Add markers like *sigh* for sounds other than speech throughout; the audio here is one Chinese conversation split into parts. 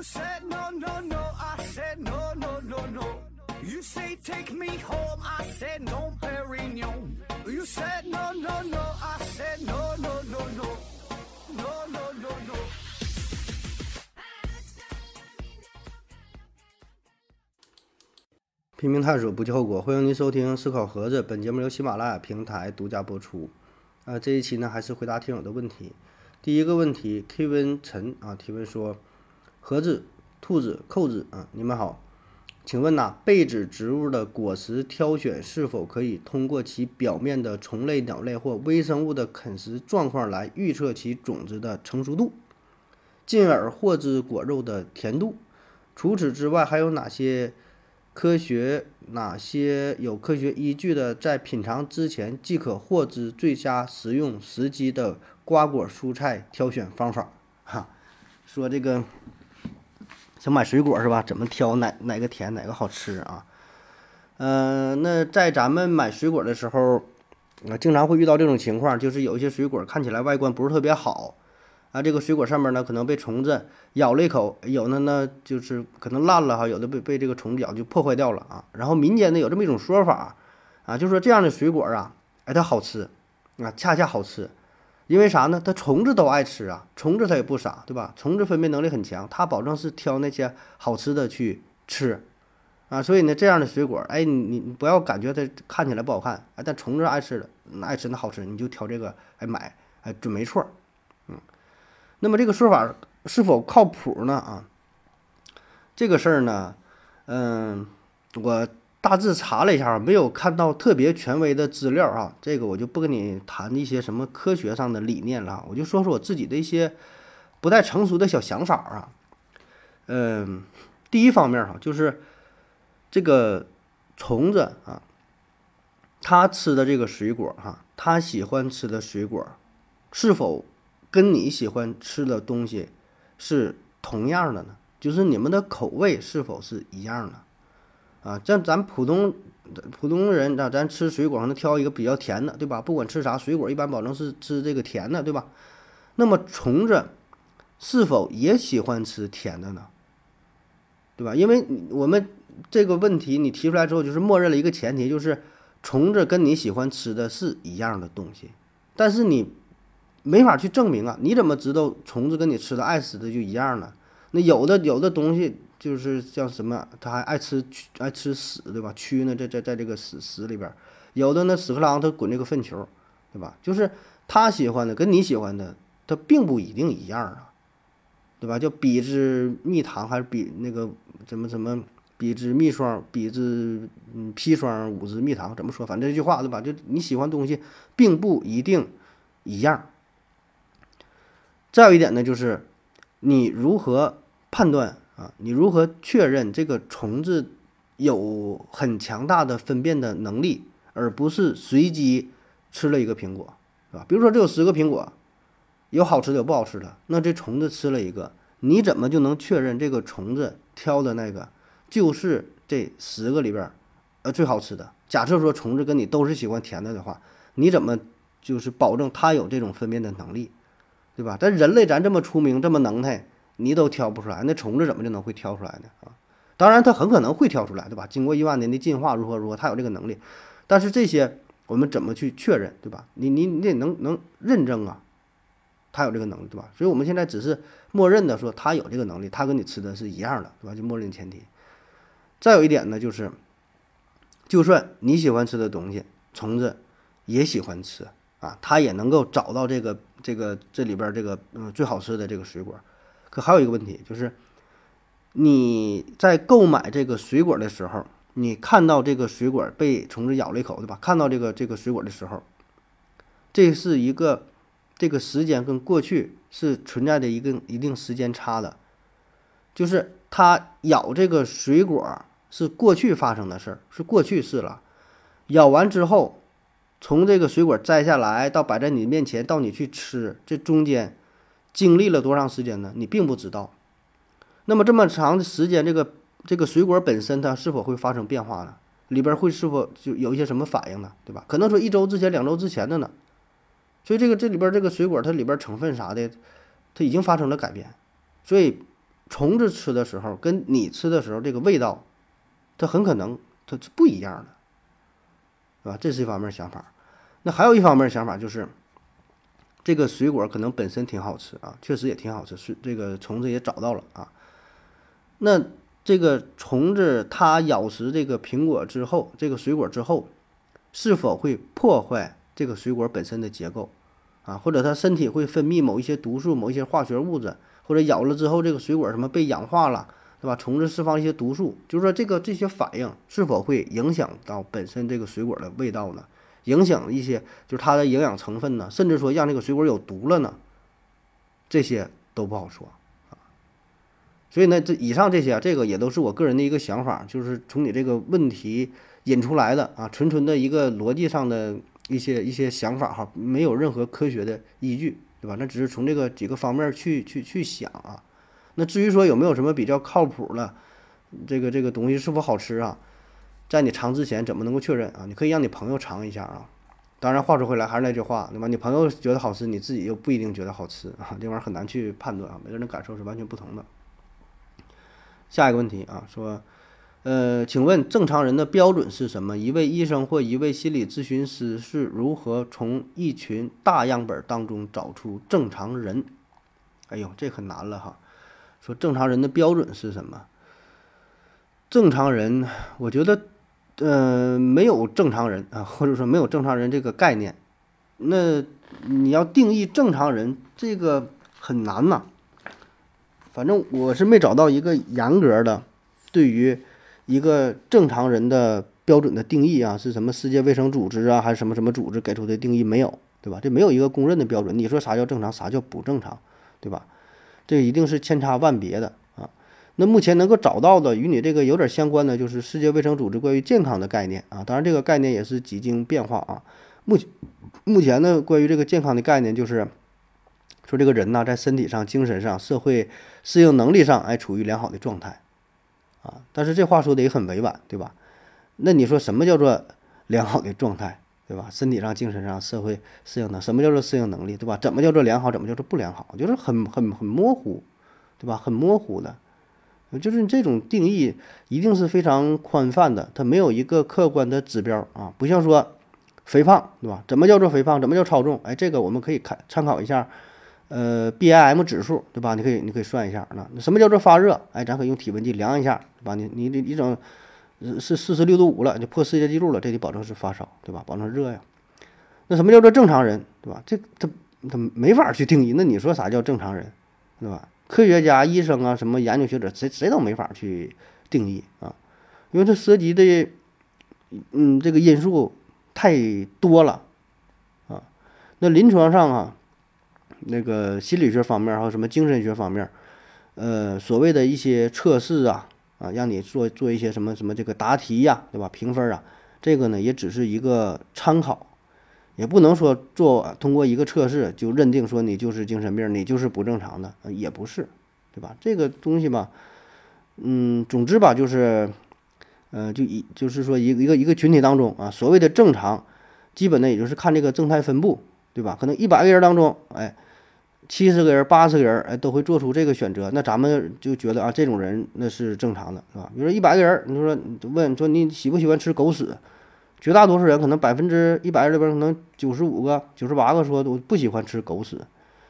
You said no, no, no, I said no, no, no, no. You say take me home, I said no, Perignon. You said no, no, no, I said no, no, no, no. No, no, no, no. 拼命探索，不计后果。欢迎您收听《思考盒子》，本节目由喜马拉雅平台独家播出。啊、这一期呢还是回答听友的问题。第一个问题，K 温陈啊提问说：盒子、兔子、扣子啊，你们好，请问呐、被子植物的果实挑选是否可以通过其表面的虫类、鸟类或微生物的啃食状况来预测其种子的成熟度，进而获知果肉的甜度？除此之外，还有哪些科学哪些有科学依据的，在品尝之前即可获知最佳食用时机的瓜果蔬菜挑选方法？*laughs* 哈，说这个想买水果是吧？怎么挑哪哪个甜哪个好吃啊？嗯、那在咱们买水果的时候，啊，经常会遇到这种情况，就是有一些水果看起来外观不是特别好，啊，这个水果上面呢可能被虫子咬了一口，有的呢就是可能烂了哈，有的被被这个虫子咬就破坏掉了啊。然后民间呢有这么一种说法啊，就说这样的水果啊，哎它好吃啊，恰恰好吃，因为啥呢？它虫子都爱吃啊，虫子它也不傻，对吧？虫子分辨能力很强，它保证是挑那些好吃的去吃啊。所以呢，这样的水果，哎，你你不要感觉它看起来不好看，哎，但虫子爱吃的，那爱吃那好吃，你就挑这个哎买，哎准没错嗯。那么这个说法是否靠谱呢？啊，这个事儿呢，嗯，我大致查了一下，没有看到特别权威的资料啊。这个我就不跟你谈一些什么科学上的理念了，我就说说我自己的一些不太成熟的小想法啊。嗯，第一方面哈，就是这个虫子啊，它吃的这个水果哈，它喜欢吃的水果是否跟你喜欢吃的东西是同样的呢？就是你们的口味是否是一样的？啊，像咱普通普通人，那咱吃水果上能挑一个比较甜的，对吧？不管吃啥水果，一般保证是吃这个甜的，对吧？那么虫子是否也喜欢吃甜的呢？对吧？因为我们这个问题你提出来之后，就是默认了一个前提，就是虫子跟你喜欢吃的是一样的东西，但是你没法去证明啊！你怎么知道虫子跟你吃的爱吃的就一样呢？那有的有的东西就是像什么，它还爱吃爱吃屎，对吧？蛆呢，在在在这个屎屎里边，有的呢屎壳郎它滚这个粪球，对吧？就是他喜欢的跟你喜欢的，它并不一定一样啊，对吧？叫比之蜜糖还是比那个怎么怎么比之蜜霜，比之嗯砒霜，五之蜜糖，怎么说？反正这句话对吧？就你喜欢东西，并不一定一样。再有一点呢，就是你如何判断啊？你如何确认这个虫子有很强大的分辨的能力，而不是随机吃了一个苹果，是吧？比如说这有十个苹果，有好吃的有不好吃的，那这虫子吃了一个，你怎么就能确认这个虫子挑的那个就是这十个里边儿呃最好吃的？假设说虫子跟你都是喜欢甜的的话，你怎么就是保证它有这种分辨的能力？对吧？但人类咱这么出名，这么能耐，你都挑不出来，那虫子怎么就能会挑出来呢？啊，当然它很可能会挑出来，对吧？经过一万年的进化，如何如何，它有这个能力。但是这些我们怎么去确认，对吧？你你你得能能认证啊，它有这个能力，对吧？所以我们现在只是默认的说它有这个能力，它跟你吃的是一样的，对吧？就默认前提。再有一点呢，就是，就算你喜欢吃的东西，虫子也喜欢吃啊，它也能够找到这个这个这里边这个嗯最好吃的这个水果。可还有一个问题就是，你在购买这个水果的时候，你看到这个水果被虫子咬了一口，对吧？看到这个这个水果的时候，这是一个这个时间跟过去是存在着一个一定时间差的，就是它咬这个水果是过去发生的事儿，是过去式了。咬完之后，从这个水果摘下来到摆在你面前，到你去吃，这中间经历了多长时间呢？你并不知道。那么这么长的时间，这个这个水果本身它是否会发生变化呢？里边会是否就有一些什么反应呢？对吧？可能说一周之前、两周之前的呢。所以这个这里边这个水果它里边成分啥的，它已经发生了改变。所以虫子吃的时候跟你吃的时候这个味道，它很可能它是不一样的，对吧？这是一方面想法。那还有一方面想法就是，这个水果可能本身挺好吃啊，确实也挺好吃，是这个虫子也找到了啊。那这个虫子它咬食这个苹果之后，这个水果之后，是否会破坏这个水果本身的结构啊？或者它身体会分泌某一些毒素、某一些化学物质，或者咬了之后这个水果什么被氧化了，对吧？虫子释放一些毒素，就是说这个这些反应是否会影响到本身这个水果的味道呢？影响一些就是它的营养成分呢？甚至说让这个水果有毒了呢？这些都不好说啊。所以呢，这以上这些啊，这个也都是我个人的一个想法，就是从你这个问题引出来的啊，纯纯的一个逻辑上的一些一些想法哈，没有任何科学的依据，对吧？那只是从这个几个方面去去去想啊。那至于说有没有什么比较靠谱的这个这个东西是否好吃啊，在你尝之前怎么能够确认啊？你可以让你朋友尝一下啊。当然话说回来，还是那句话，对吧？你朋友觉得好吃，你自己又不一定觉得好吃啊，这玩意儿很难去判断啊，每个人的感受是完全不同的。下一个问题啊，说，呃，请问正常人的标准是什么？一位医生或一位心理咨询师是如何从一群大样本当中找出正常人？哎呦，这可难了哈。说正常人的标准是什么？正常人，我觉得，呃，没有正常人啊，或者说没有正常人这个概念。那你要定义正常人，这个很难呐。反正我是没找到一个严格的对于一个正常人的标准的定义啊，是什么世界卫生组织啊，还是什么什么组织给出的定义没有，对吧？这没有一个公认的标准。你说啥叫正常，啥叫不正常，对吧？这一定是千差万别的。那目前能够找到的与你这个有点相关的，就是世界卫生组织关于健康的概念啊。当然，这个概念也是几经变化啊。目前目前呢，关于这个健康的概念就是。说这个人呢，在身体上、精神上、社会适应能力上，哎，处于良好的状态，啊，但是这话说的也很委婉，对吧？那你说什么叫做良好的状态，对吧？身体上、精神上、社会适应能，什么叫做适应能力，对吧？怎么叫做良好？怎么叫做不良好？就是很很很模糊，对吧？很模糊的，就是你这种定义一定是非常宽泛的，它没有一个客观的指标啊，不像说肥胖，对吧？怎么叫做肥胖？怎么叫超重？哎，这个我们可以看参考一下。呃，B I M 指数对吧？你可以你可以算一下那什么叫做发热？哎，咱可以用体温计量一下，对吧？你你你你整是四十六度五了，就破世界纪录了，这得保证是发烧，对吧？保证热呀。那什么叫做正常人，对吧？这他他没法去定义。那你说啥叫正常人，对吧？科学家、医生啊，什么研究学者，谁谁都没法去定义啊，因为这涉及的嗯这个因素太多了啊。那临床上啊。那个心理学方面还有什么精神学方面，呃，所谓的一些测试啊，啊，让你做做一些什么什么这个答题呀，对吧？评分啊，这个呢也只是一个参考，也不能说做通过一个测试就认定说你就是精神病，你就是不正常的，也不是，对吧？这个东西吧，嗯，总之吧，就是，呃，就一就是说一个一个一个群体当中啊，所谓的正常，基本呢也就是看这个正态分布，对吧？可能一百个人当中，哎。七十个人、八十个人，哎，都会做出这个选择，那咱们就觉得啊，这种人那是正常的，是吧？比如说一百个人，你说问说你喜不喜欢吃狗屎，绝大多数人可能百分之一百里边可能九十五个、九十八个说我不喜欢吃狗屎，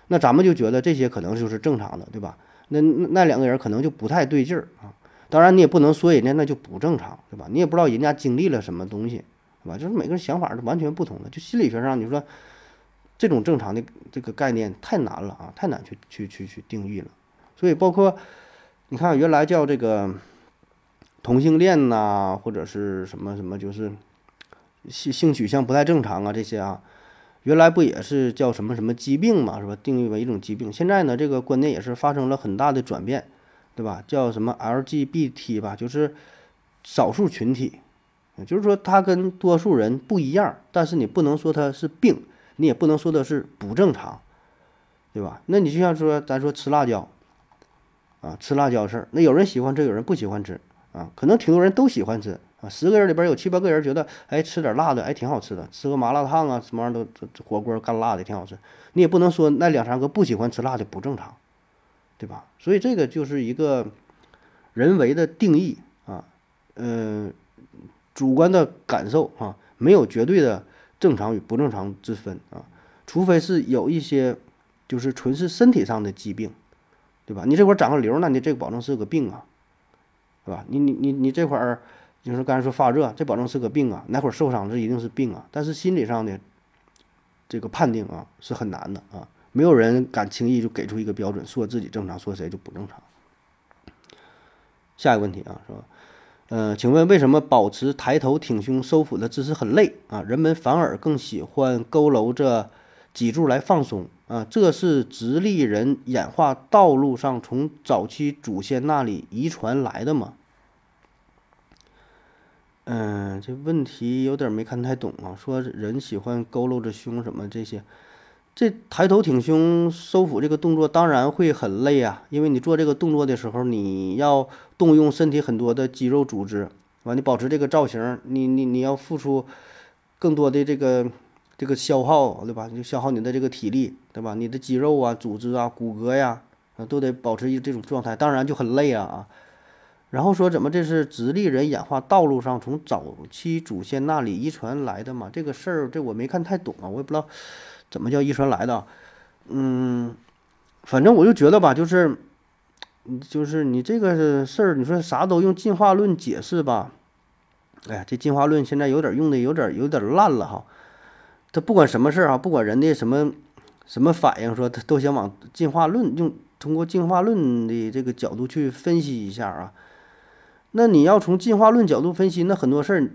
那咱们就觉得这些可能就是正常的，对吧？那那两个人可能就不太对劲儿啊。当然你也不能说人家那就不正常，对吧？你也不知道人家经历了什么东西，是吧？就是每个人想法是完全不同的。就心理学上，你说。这种正常的这个概念太难了啊，太难去去去去定义了。所以包括你看，原来叫这个同性恋呐，或者是什么什么，就是性性取向不太正常啊，这些啊，原来不也是叫什么什么疾病嘛，是吧？定义为一种疾病。现在呢，这个观念也是发生了很大的转变，对吧？叫什么 LGBT 吧，就是少数群体，就是说他跟多数人不一样，但是你不能说他是病。你也不能说的是不正常，对吧？那你就像说，咱说吃辣椒，啊，吃辣椒事儿，那有人喜欢吃，有人不喜欢吃，啊，可能挺多人都喜欢吃，啊，十个人里边有七八个人觉得，哎，吃点辣的，哎，挺好吃的，吃个麻辣烫啊，什么玩意儿都火锅干辣的挺好吃。你也不能说那两三个不喜欢吃辣的不正常，对吧？所以这个就是一个人为的定义啊，嗯，主观的感受啊，没有绝对的正常与不正常之分啊，除非是有一些就是纯是身体上的疾病，对吧？你这块长个瘤，那你这个保证是个病啊，是吧？你你你你这块儿就是刚才说发热，这保证是个病啊，哪会儿受伤这一定是病啊，但是心理上的这个判定啊是很难的啊。没有人敢轻易就给出一个标准，说自己正常，说谁就不正常。下一个问题啊，说，呃，请问为什么保持抬头挺胸收腹的姿势很累啊？人们反而更喜欢佝偻着脊柱来放松啊？这是直立人演化道路上从早期祖先那里遗传来的吗？嗯，这问题有点没看太懂啊。说人喜欢佝偻着胸什么这些。这抬头挺胸收腹这个动作当然会很累啊，因为你做这个动作的时候，你要动用身体很多的肌肉组织，完你保持这个造型，你你你要付出更多的这个这个消耗，对吧？就消耗你的这个体力，对吧？你的肌肉啊、组织啊、骨骼呀，啊都得保持一这种状态，当然就很累啊啊。然后说怎么这是直立人演化道路上从早期祖先那里遗传来的嘛？这个事儿这我没看太懂啊，我也不知道。怎么叫遗传来的？嗯，反正我就觉得吧，就是，就是你这个事儿，你说啥都用进化论解释吧？哎呀，这进化论现在有点用的有点有点烂了哈。他不管什么事儿啊，不管人的什么什么反应，说他都想往进化论用，通过进化论的这个角度去分析一下啊。那你要从进化论角度分析，那很多事儿。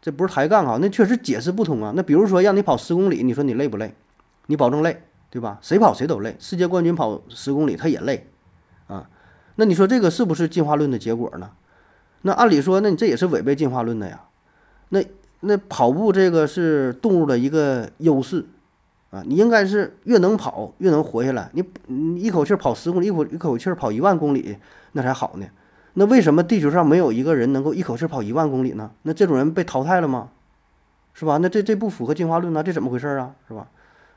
这不是抬杠啊，那确实解释不通啊。那比如说让你跑十公里，你说你累不累？你保证累，对吧？谁跑谁都累，世界冠军跑十公里他也累，啊，那你说这个是不是进化论的结果呢？那按理说，那你这也是违背进化论的呀。那那跑步这个是动物的一个优势啊，你应该是越能跑越能活下来。你你一口气跑十公里，一口一口气跑一万公里，那才好呢。那为什么地球上没有一个人能够一口气跑一万公里呢？那这种人被淘汰了吗？是吧？那这这不符合进化论呢？这怎么回事啊？是吧？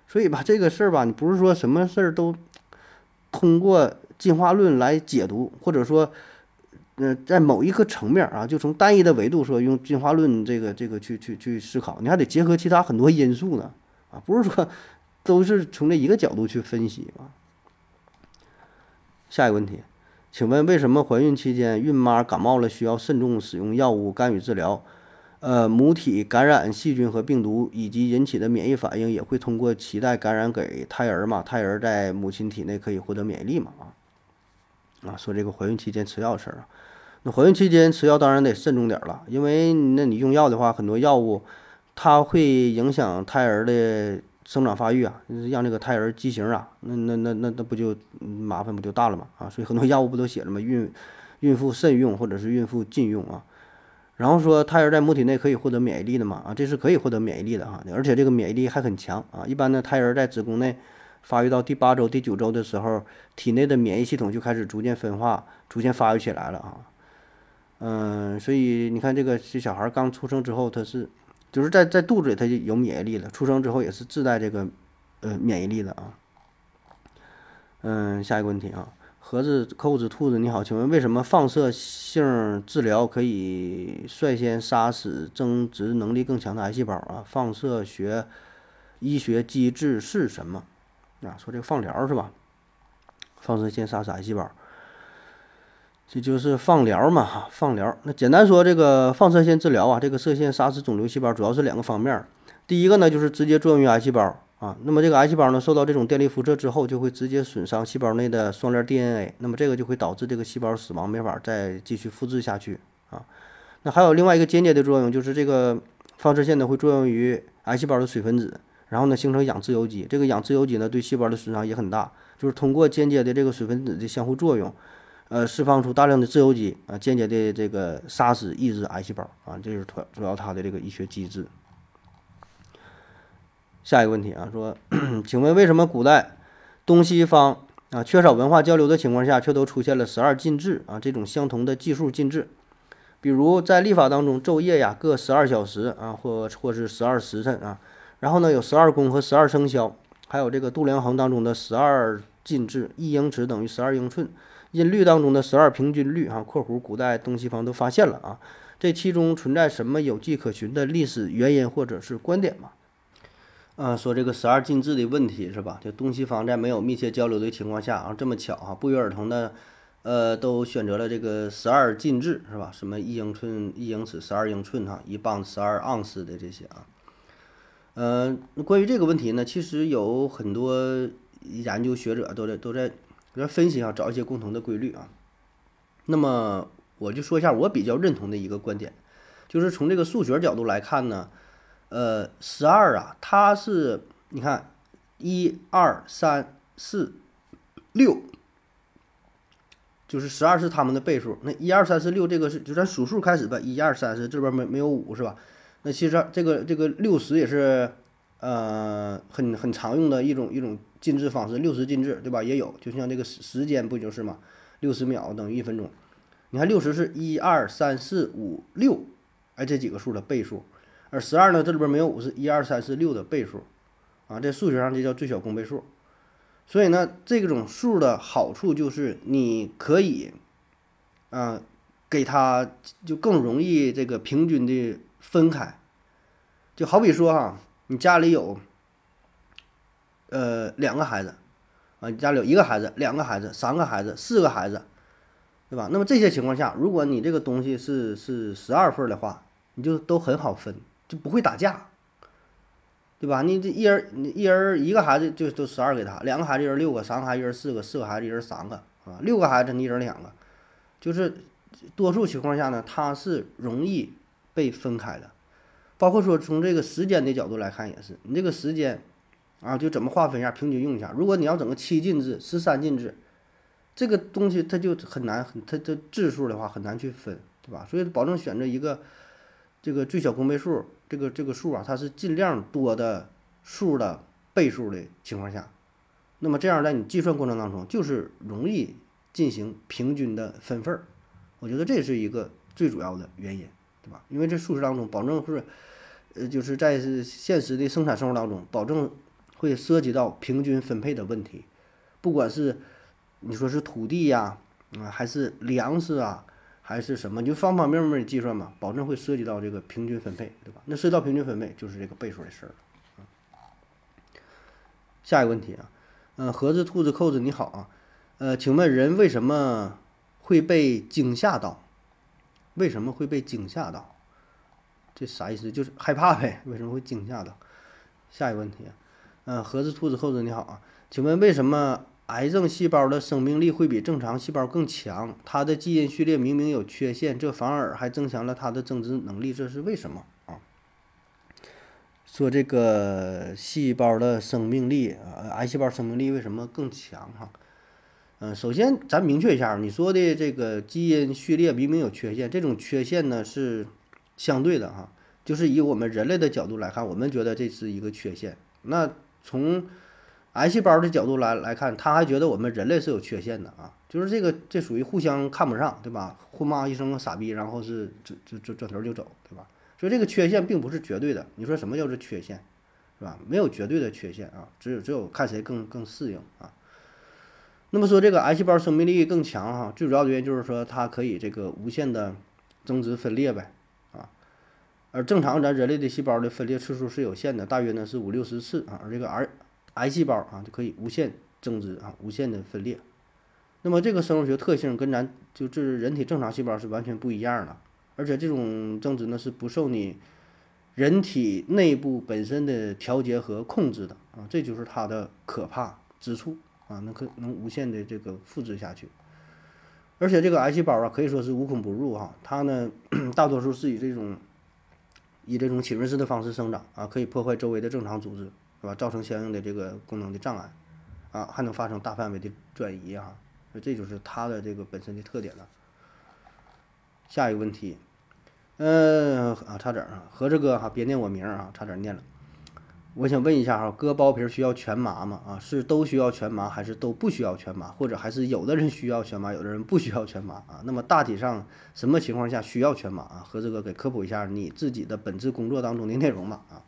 所以吧，这个事儿吧，你不是说什么事儿都通过进化论来解读，或者说，嗯，在某一个层面啊，就从单一的维度说用进化论这个这个去去去思考，你还得结合其他很多因素呢啊，不是说都是从这一个角度去分析啊。下一个问题。请问为什么怀孕期间孕妈感冒了需要慎重使用药物干预治疗？呃，母体感染细菌和病毒以及引起的免疫反应也会通过脐带感染给胎儿嘛？胎儿在母亲体内可以获得免疫力嘛？啊啊，说这个怀孕期间吃药的事儿啊，那怀孕期间吃药当然得慎重点了，因为那你用药的话，很多药物它会影响胎儿的。生长发育啊，让这个胎儿畸形啊，那那那那那不就麻烦不就大了嘛啊！所以很多药物不都写了吗？孕孕妇慎用或者是孕妇禁用啊。然后说胎儿在母体内可以获得免疫力的嘛啊，这是可以获得免疫力的哈，而且这个免疫力还很强啊。一般的胎儿在子宫内发育到第八周、第九周的时候，体内的免疫系统就开始逐渐分化、逐渐发育起来了啊。嗯，所以你看这个这小孩刚出生之后，他是。就是在在肚子里，它就有免疫力了。出生之后也是自带这个，呃，免疫力的啊。嗯，下一个问题啊，盒子、扣子、兔子，你好，请问为什么放射性治疗可以率先杀死增殖能力更强的癌细胞啊？放射学医学机制是什么？啊，说这个放疗是吧？放射线杀死癌细胞。这就是放疗嘛，放疗。那简单说，这个放射线治疗啊，这个射线杀死肿瘤细胞主要是两个方面。第一个呢，就是直接作用于癌细胞啊。那么这个癌细胞呢，受到这种电力辐射之后，就会直接损伤细胞内的双链 DNA。那么这个就会导致这个细胞死亡，没法再继续复制下去啊。那还有另外一个间接的作用，就是这个放射线呢会作用于癌细胞的水分子，然后呢形成氧自由基。这个氧自由基呢对细胞的损伤也很大，就是通过间接的这个水分子的相互作用。呃，释放出大量的自由基啊，间接的这个杀死抑制癌细胞啊，这是主主要它的这个医学机制。下一个问题啊，说，请问为什么古代东西方啊缺少文化交流的情况下，却都出现了十二进制啊这种相同的计数进制？比如在历法当中，昼夜呀各十二小时啊，或或是十二时辰啊，然后呢有十二宫和十二生肖，还有这个度量衡当中的十二进制，一英尺等于十二英寸。音律当中的十二平均律啊（括弧古代东西方都发现了啊），这其中存在什么有迹可循的历史原因或者是观点吗？啊，说这个十二进制的问题是吧？就东西方在没有密切交流的情况下啊，这么巧啊，不约而同的，呃，都选择了这个十二进制是吧？什么一英寸、一英尺、十二英寸哈，一磅十二盎司的这些啊。呃，关于这个问题呢，其实有很多研究学者都在都在都在分析啊，找一些共同的规律啊。那么我就说一下我比较认同的一个观点，就是从这个数学角度来看呢，呃，十二啊，它是你看一二三四六，就是十二是它们的倍数。那一二三四六这个是就咱数数开始吧，一二三四这边没没有五是吧？那其实这个这个六十也是，呃，很很常用的一种一种进制方式，六十进制，对吧？也有，就像这个时时间不就是嘛，六十秒等于一分钟。你看六十是一二三四五六，哎，这几个数的倍数，而十二呢，这里边没有五，是一二三四六的倍数，啊，在数学上这叫最小公倍数。所以呢，这种数的好处就是你可以，啊，给它就更容易这个平均的。分开，就好比说哈，你家里有，呃，两个孩子，啊，你家里有一个孩子、两个孩子、三个孩子、四个孩子，对吧？那么这些情况下，如果你这个东西是是十二份的话，你就都很好分，就不会打架，对吧？你这一人你一人一个孩子就都十二给他，两个孩子一人六个，三个孩子一人四个，四个孩子一人三个，啊，六个孩子你一人两个，就是多数情况下呢，他是容易。被分开的，包括说从这个时间的角度来看也是，你这个时间啊，就怎么划分一下，平均用一下。如果你要整个七进制、十三进制，这个东西它就很难，很它这质数的话很难去分，对吧？所以保证选择一个这个最小公倍数，这个这个数啊，它是尽量多的数的倍数的情况下，那么这样在你计算过程当中就是容易进行平均的分份儿。我觉得这是一个最主要的原因。对吧？因为这数值当中，保证是，呃，就是在现实的生产生活当中，保证会涉及到平均分配的问题。不管是你说是土地呀，啊，还是粮食啊，还是什么，就方方面面的计算嘛，保证会涉及到这个平均分配，对吧？那涉及到平均分配，就是这个倍数的事儿了。下一个问题啊，嗯，盒子、兔子、扣子，你好啊，呃，请问人为什么会被惊吓到？为什么会被惊吓到？这啥意思？就是害怕呗。为什么会惊吓到？下一个问题，嗯，盒子、兔子、后子，你好啊，请问为什么癌症细胞的生命力会比正常细胞更强？它的基因序列明明有缺陷，这反而还增强了它的增殖能力，这是为什么啊？说这个细胞的生命力啊，癌细胞生命力为什么更强？哈？嗯，首先咱明确一下，你说的这个基因序列明明有缺陷，这种缺陷呢是相对的哈，就是以我们人类的角度来看，我们觉得这是一个缺陷。那从癌细胞的角度来来看，他还觉得我们人类是有缺陷的啊，就是这个这属于互相看不上，对吧？互骂一声傻逼，然后是转转转转头就走，对吧？所以这个缺陷并不是绝对的。你说什么叫做缺陷，是吧？没有绝对的缺陷啊，只有只有看谁更更适应啊。那么说这个癌细胞生命力更强哈，最主要的原因就是说它可以这个无限的增殖分裂呗，而正常咱人类的细胞的分裂次数是有限的，大约呢是五六十次啊，而这个癌癌细胞啊就可以无限增殖啊，无限的分裂。那么这个生物学特性跟咱就是人体正常细胞是完全不一样的，而且这种增殖呢是不受你人体内部本身的调节和控制的啊，这就是它的可怕之处。啊，那可能无限的这个复制下去，而且这个癌细胞啊，可以说是无孔不入哈。它呢，*clears throat* 大多数是以这种以这种浸润式的方式生长啊，可以破坏周围的正常组织，是吧？造成相应的这个功能的障碍，啊，还能发生大范围的转移啊。这就是它的这个本身的特点了。下一个问题，嗯啊，差点啊，合着哥哈，别念我名啊，差点念了。我想问一下哈，割包皮需要全麻吗？啊，是都需要全麻，还是都不需要全麻？或者还是有的人需要全麻，有的人不需要全麻啊？那么大体上什么情况下需要全麻啊？何子哥给科普一下你自己的本职工作当中的内容吧啊。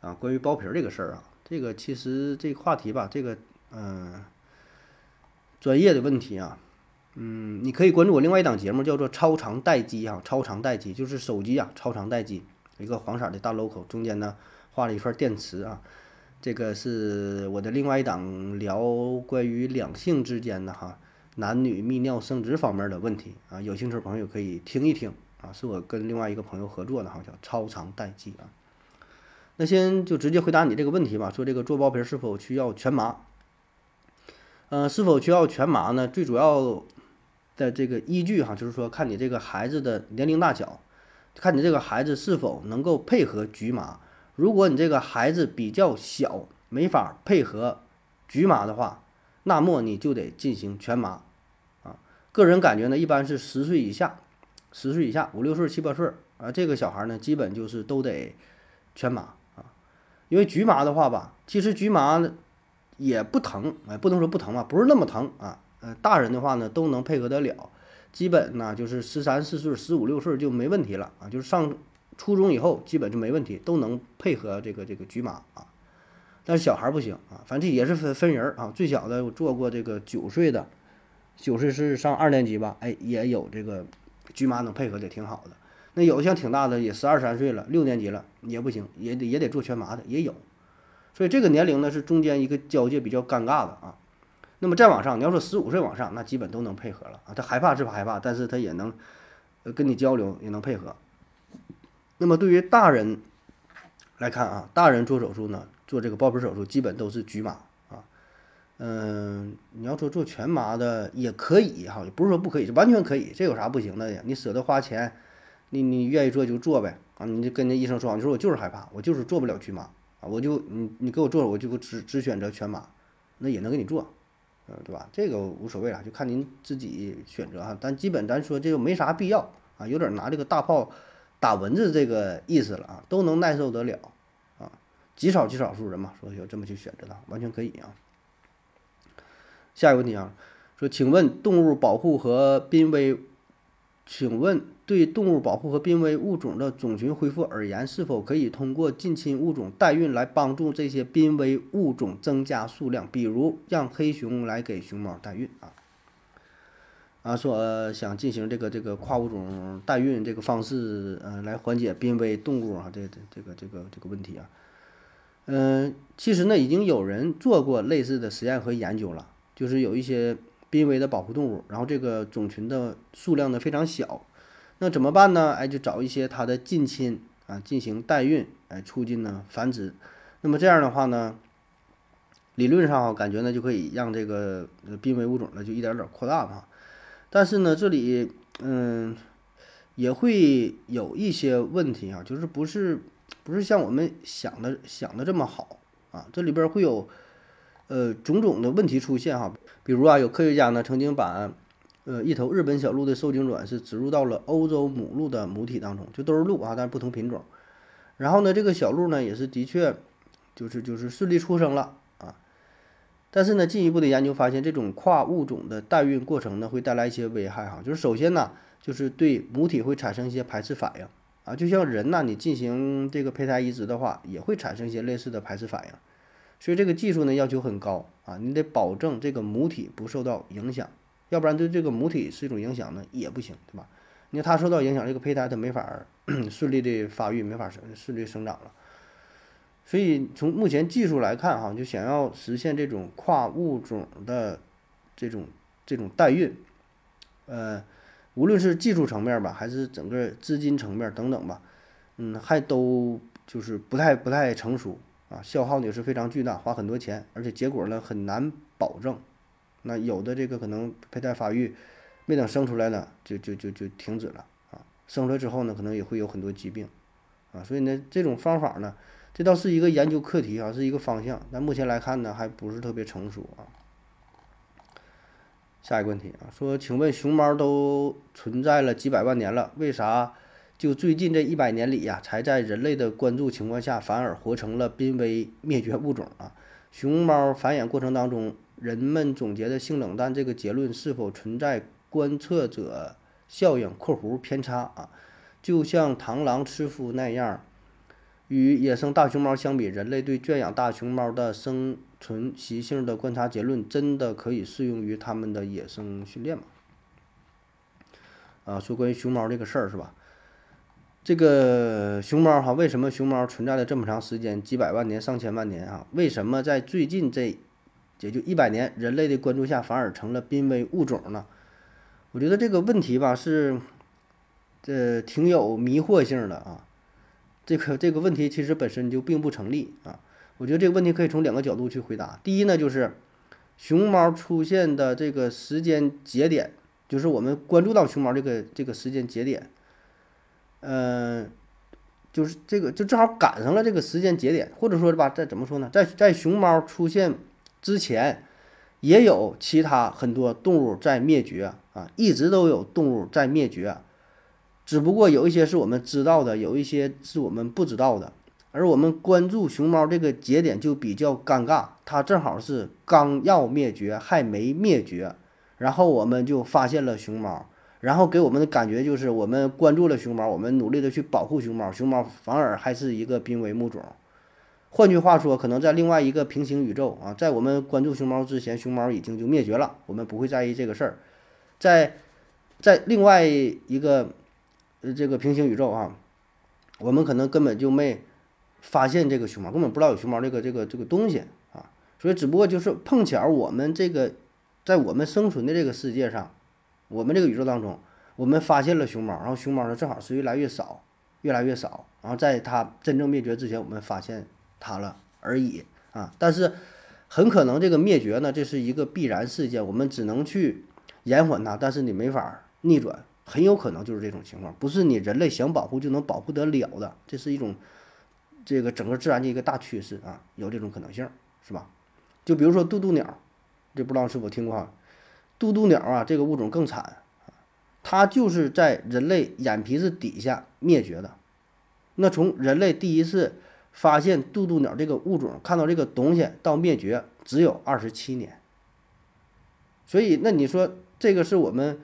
啊，关于包皮这个事儿啊，这个其实这个话题吧，这个嗯，专业的问题啊，嗯，你可以关注我另外一档节目，叫做《超长待机》啊，超长待机就是手机啊，超长待机，一个黄色的大 logo，中间呢画了一串电池啊，这个是我的另外一档聊关于两性之间的哈，男女泌尿生殖方面的问题啊，有兴趣的朋友可以听一听啊，是我跟另外一个朋友合作的哈，叫超长待机啊。那先就直接回答你这个问题吧，说这个做包皮是否需要全麻？呃，是否需要全麻呢？最主要的这个依据哈，就是说看你这个孩子的年龄大小，看你这个孩子是否能够配合局麻。如果你这个孩子比较小，没法配合局麻的话，那么你就得进行全麻啊。个人感觉呢，一般是十岁以下，十岁以下，五六岁、七八岁啊，这个小孩呢，基本就是都得全麻啊。因为局麻的话吧，其实局麻也不疼，哎，不能说不疼吧，不是那么疼啊。呃，大人的话呢都能配合得了，基本呢就是十三四岁、十五六岁就没问题了啊。就是上初中以后基本就没问题，都能配合这个这个局麻啊。但是小孩不行啊，反正也是分分人啊。最小的我做过这个九岁的，九岁是上二年级吧，哎，也有这个局麻能配合的挺好的。那有的像挺大的，也十二三岁了，六年级了也不行，也得也得做全麻的也有，所以这个年龄呢是中间一个交界比较尴尬的啊。那么再往上，你要说十五岁往上，那基本都能配合了啊。他害怕是害怕，但是他也能跟你交流，也能配合。那么对于大人来看啊，大人做手术呢，做这个包皮手术基本都是局麻啊。嗯，你要说做全麻的也可以哈，也不是说不可以，完全可以，这有啥不行的呀？你舍得花钱。你你愿意做就做呗啊！你就跟那医生说，你说我就是害怕，我就是做不了局麻啊！我就你你给我做，我就只只选择全麻，那也能给你做，嗯，对吧？这个无所谓了，就看您自己选择哈。但基本咱说这个没啥必要啊，有点拿这个大炮打蚊子这个意思了啊，都能耐受得了啊，极少极少数人嘛，说有这么去选择的，完全可以啊。下一个问题啊，说请问动物保护和濒危，请问。对动物保护和濒危物种的种群恢复而言，是否可以通过近亲物种代孕来帮助这些濒危物种增加数量？比如让黑熊来给熊猫代孕啊？啊，说想进行这个这个跨物种代孕这个方式，呃，来缓解濒危动物啊这这这个这个这个问题啊？嗯，其实呢，已经有人做过类似的实验和研究了，就是有一些濒危的保护动物，然后这个种群的数量呢非常小。那怎么办呢？哎，就找一些它的近亲啊进行代孕，哎，促进呢繁殖。那么这样的话呢，理论上啊，感觉呢就可以让这个濒危物种呢就一点点扩大嘛。但是呢，这里嗯也会有一些问题啊，就是不是不是像我们想的想的这么好啊。这里边会有呃种种的问题出现哈。比如啊，有科学家呢曾经把呃，一头日本小鹿的受精卵是植入到了欧洲母鹿的母体当中，就都是鹿啊，但是不同品种。然后呢，这个小鹿呢也是的确，就是就是顺利出生了啊。但是呢，进一步的研究发现，这种跨物种的代孕过程呢会带来一些危害哈。就是首先呢，就是对母体会产生一些排斥反应啊，就像人呐，你进行这个胚胎移植的话，也会产生一些类似的排斥反应。所以这个技术呢要求很高啊，你得保证这个母体不受到影响。要不然对这个母体是一种影响呢，也不行，对吧？你看它受到影响，这个胚胎它没法 *clears throat* 顺利的发育，没法顺顺利生长了。所以从目前技术来看，哈，就想要实现这种跨物种的这种这种代孕，呃，无论是技术层面吧，还是整个资金层面等等吧，嗯，还都就是不太不太成熟啊，消耗呢是非常巨大，花很多钱，而且结果呢很难保证。那有的这个可能胚胎发育没等生出来呢，就就就就停止了啊。生出来之后呢，可能也会有很多疾病啊。所以呢，这种方法呢，这倒是一个研究课题啊，是一个方向。但目前来看呢，还不是特别成熟啊。下一个问题啊，说，请问熊猫都存在了几百万年了，为啥就最近这一百年里呀，才在人类的关注情况下，反而活成了濒危灭绝物种啊？熊猫繁衍过程当中。人们总结的性冷淡这个结论是否存在观测者效应（括弧偏差）啊？就像螳螂吃夫那样，与野生大熊猫相比，人类对圈养大熊猫的生存习性的观察结论，真的可以适用于它们的野生训练吗？啊，说关于熊猫这个事儿是吧？这个熊猫哈，为什么熊猫存在了这么长时间，几百万年、上千万年啊？为什么在最近这也就一百年，人类的关注下反而成了濒危物种呢？我觉得这个问题吧是，这挺有迷惑性的啊。这个这个问题其实本身就并不成立啊。我觉得这个问题可以从两个角度去回答。第一呢，就是熊猫出现的这个时间节点，就是我们关注到熊猫这个这个时间节点，嗯，就是这个就正好赶上了这个时间节点，或者说吧，在怎么说呢，在在熊猫出现之前，也有其他很多动物在灭绝啊，一直都有动物在灭绝。只不过有一些是我们知道的，有一些是我们不知道的。而我们关注熊猫这个节点就比较尴尬，它正好是刚要灭绝，还没灭绝，然后我们就发现了熊猫，然后给我们的感觉就是我们关注了熊猫，我们努力的去保护熊猫，熊猫反而还是一个濒危物种。换句话说，可能在另外一个平行宇宙啊，在我们关注熊猫之前，熊猫已经就灭绝了，我们不会在意这个事儿。在在另外一个。呃，这个平行宇宙啊，我们可能根本就没发现这个熊猫，根本不知道有熊猫这个这个这个东西啊，所以只不过就是碰巧我们这个在我们生存的这个世界上，我们这个宇宙当中，我们发现了熊猫，然后熊猫呢正好是越来越少，越来越少，然后在它真正灭绝之前，我们发现它了而已啊，但是很可能这个灭绝呢，这是一个必然事件，我们只能去延缓它，但是你没法逆转。很有可能就是这种情况，不是你人类想保护就能保护得了的，这是一种这个整个自然的一个大趋势啊，有这种可能性，是吧？就比如说渡渡鸟，这不知道是否听过啊？渡渡鸟啊，这个物种更惨，它就是在人类眼皮子底下灭绝的。那从人类第一次发现渡渡鸟这个物种，看到这个东西到灭绝，只有二十七年。所以，那你说这个是我们？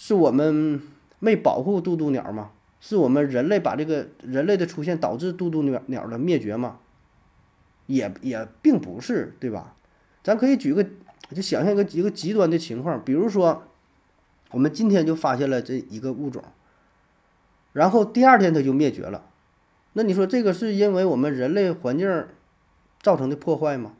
是我们没保护渡渡鸟吗？是我们人类把这个人类的出现导致渡渡鸟鸟的灭绝吗？也也并不是，对吧？咱可以举个，就想象一个一个极端的情况，比如说，我们今天就发现了这一个物种，然后第二天它就灭绝了，那你说这个是因为我们人类环境造成的破坏吗？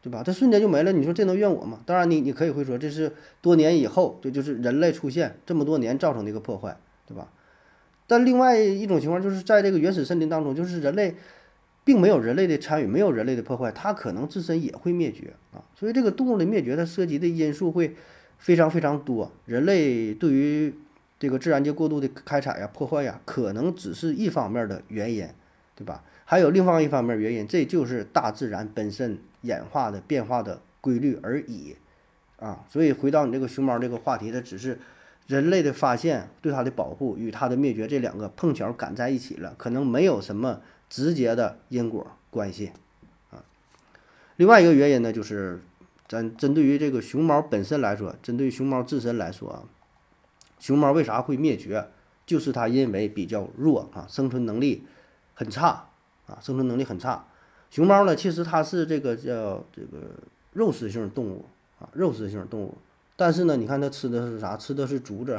对吧？它瞬间就没了，你说这能怨我吗？当然，你你可以会说这是多年以后，这就是人类出现这么多年造成的一个破坏，对吧？但另外一种情况就是在这个原始森林当中，就是人类并没有人类的参与，没有人类的破坏，它可能自身也会灭绝啊。所以这个动物的灭绝，它涉及的因素会非常非常多。人类对于这个自然界过度的开采呀、破坏呀，可能只是一方面的原因，对吧？还有另外一方面原因，这就是大自然本身。演化的变化的规律而已，啊，所以回到你这个熊猫这个话题，它只是人类的发现对它的保护与它的灭绝这两个碰巧赶在一起了，可能没有什么直接的因果关系，啊，另外一个原因呢，就是咱针对于这个熊猫本身来说，针对熊猫自身来说啊，熊猫为啥会灭绝？就是它因为比较弱啊，生存能力很差啊，生存能力很差。熊猫呢，其实它是这个叫这个肉食性动物啊，肉食性动物。但是呢，你看它吃的是啥？吃的是竹子。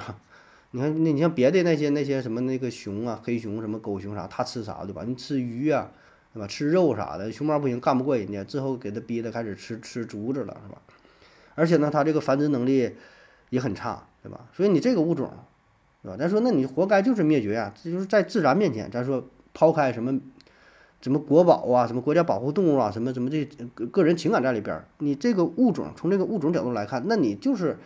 你看，那你像别的那些那些什么那个熊啊，黑熊什么狗熊啥，它吃啥对吧？你吃鱼啊，对吧？吃肉啥的。熊猫不行，干不过人家，之后给它逼的开始吃吃竹子了，是吧？而且呢，它这个繁殖能力也很差，对吧？所以你这个物种，对吧？咱说，那你活该就是灭绝呀！这就是在自然面前，咱说抛开什么。什么国宝啊，什么国家保护动物啊，什么什么这个个人情感在里边儿。你这个物种从这个物种角度来看，那你就是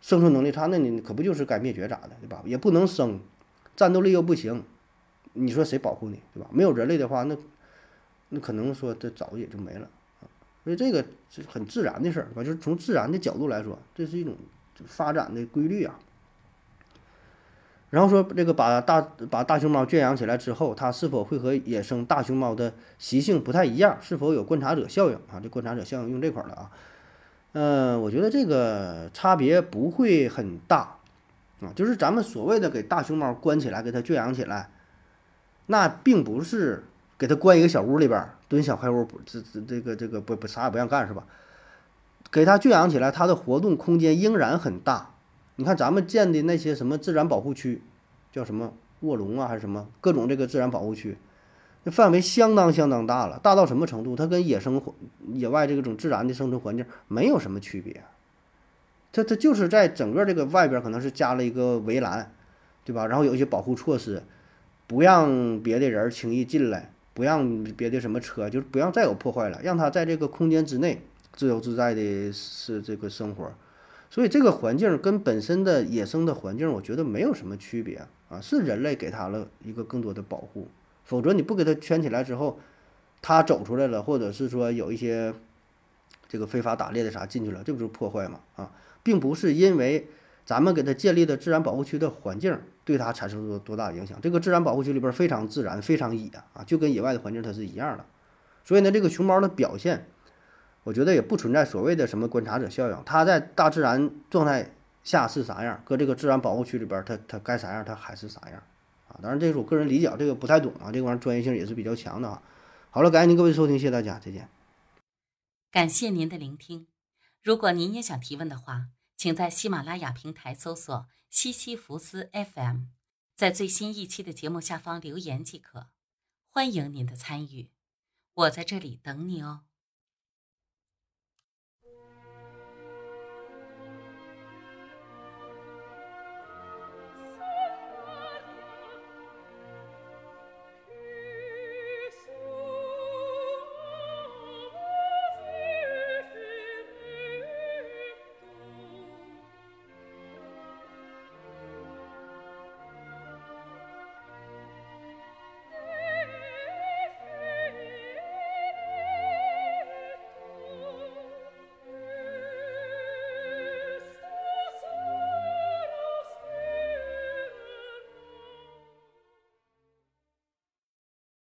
生存能力差，那你可不就是该灭绝咋的，对吧？也不能生，战斗力又不行，你说谁保护你，对吧？没有人类的话，那那可能说这早也就没了啊。所以这个是很自然的事儿，吧？就是从自然的角度来说，这是一种发展的规律啊。然后说这个把大把大熊猫圈养起来之后，它是否会和野生大熊猫的习性不太一样？是否有观察者效应啊？这观察者效应用这块儿了啊？嗯，我觉得这个差别不会很大啊。就是咱们所谓的给大熊猫关起来，给它圈养起来，那并不是给它关一个小屋里边蹲小黑屋，这这这个这个不不啥也不让干是吧？给它圈养起来，它的活动空间仍然很大。你看咱们建的那些什么自然保护区，叫什么卧龙啊，还是什么各种这个自然保护区，那范围相当相当大了，大到什么程度？它跟野生野外这种自然的生存环境没有什么区别。它它就是在整个这个外边可能是加了一个围栏，对吧？然后有一些保护措施，不让别的人轻易进来，不让别的什么车，就是不让再有破坏了，让它在这个空间之内自由自在的是这个生活。所以这个环境跟本身的野生的环境，我觉得没有什么区别啊，是人类给它了一个更多的保护，否则你不给它圈起来之后，它走出来了，或者是说有一些这个非法打猎的啥进去了，这不就是破坏吗？啊，并不是因为咱们给它建立的自然保护区的环境对它产生多多大影响，这个自然保护区里边非常自然，非常野啊，就跟野外的环境它是一样的。所以呢，这个熊猫的表现。我觉得也不存在所谓的什么观察者效应，它在大自然状态下是啥样，搁这个自然保护区里边，它它该啥样，它还是啥样，啊，当然这是我个人理解，这个不太懂啊，这玩意儿专业性也是比较强的啊。好了，感谢您各位收听，谢谢大家，再见。感谢您的聆听，如果您也想提问的话，请在喜马拉雅平台搜索西西弗斯 FM，在最新一期的节目下方留言即可，欢迎您的参与，我在这里等你哦。